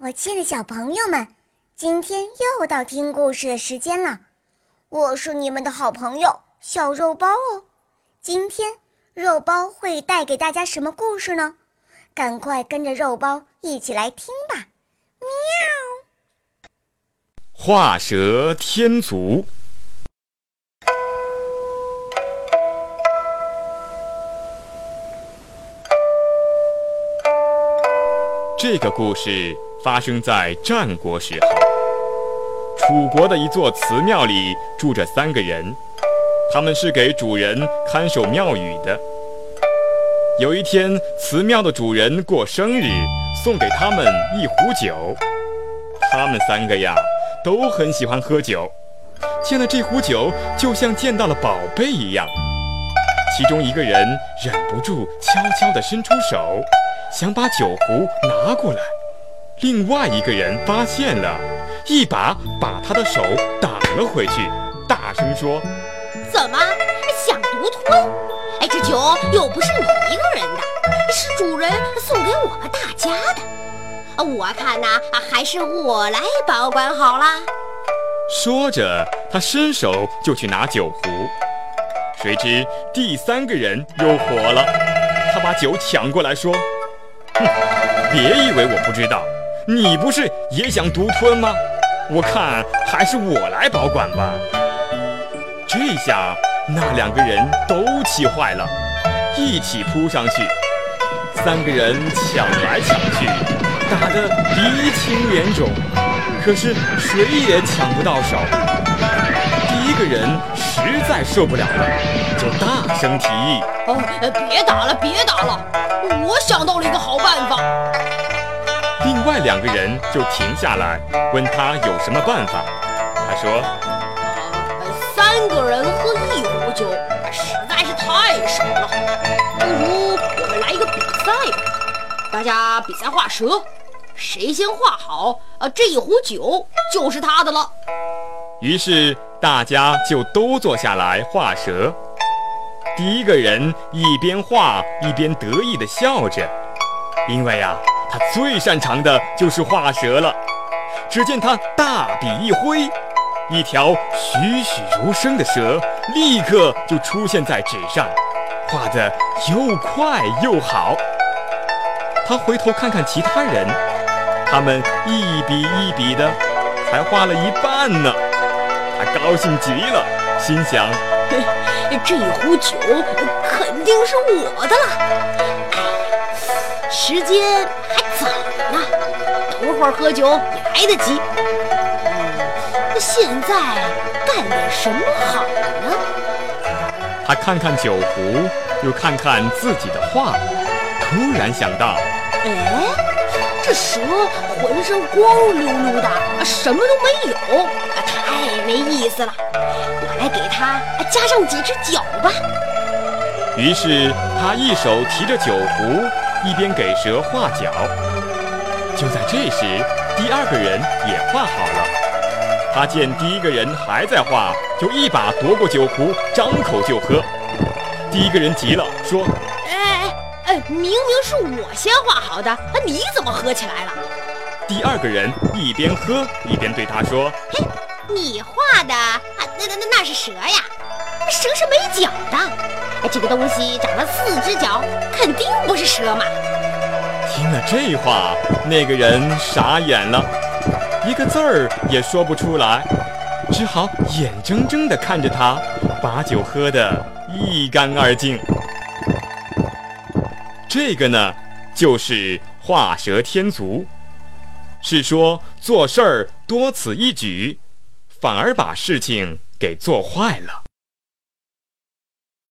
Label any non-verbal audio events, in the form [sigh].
我亲爱的小朋友们，今天又到听故事的时间了。我是你们的好朋友小肉包哦。今天肉包会带给大家什么故事呢？赶快跟着肉包一起来听吧！喵。画蛇添足。这个故事发生在战国时候，楚国的一座祠庙里住着三个人，他们是给主人看守庙宇的。有一天，祠庙的主人过生日，送给他们一壶酒。他们三个呀，都很喜欢喝酒，见了这壶酒，就像见到了宝贝一样。其中一个人忍不住悄悄地伸出手。想把酒壶拿过来，另外一个人发现了，一把把他的手挡了回去，大声说：“怎么想独吞？哎，这酒又不是你一个人的，是主人送给我们大家的。我看呐，还是我来保管好啦。”说着，他伸手就去拿酒壶，谁知第三个人又火了，他把酒抢过来说。哼，别以为我不知道，你不是也想独吞吗？我看还是我来保管吧。这下那两个人都气坏了，一起扑上去，三个人抢来抢去，打得鼻青脸肿，可是谁也抢不到手。第一个人实在受不了了，就大声提议：“哦，别打了，别打了，我想到了一个好办法。”另外两个人就停下来，问他有什么办法。他说：“三个人喝一壶酒，实在是太少了，不如我们来一个比赛吧，大家比赛画蛇，谁先画好，啊，这一壶酒就是他的了。”于是。大家就都坐下来画蛇。第一个人一边画一边得意地笑着，因为呀，他最擅长的就是画蛇了。只见他大笔一挥，一条栩栩如生的蛇立刻就出现在纸上，画得又快又好。他回头看看其他人，他们一笔一笔的，才画了一半呢。他高兴极了，心想：嘿 [laughs] 这一壶酒肯定是我的了。哎，时间还早呢，等会儿喝酒也来得及。那现在干点什么好呢？他看看酒壶，又看看自己的画，突然想到：哎，这蛇浑身光溜溜的，什么都没有。太没意思了，我来给它加上几只脚吧。于是他一手提着酒壶，一边给蛇画脚。就在这时，第二个人也画好了。他见第一个人还在画，就一把夺过酒壶，张口就喝。第一个人急了，说：“哎哎哎，明明是我先画好的，你怎么喝起来了？”第二个人一边喝一边对他说：“嘿。”你画的啊，那那那那是蛇呀，蛇是没脚的。这个东西长了四只脚，肯定不是蛇嘛。听了这话，那个人傻眼了，一个字儿也说不出来，只好眼睁睁地看着他把酒喝得一干二净。这个呢，就是画蛇添足，是说做事儿多此一举。反而把事情给做坏了。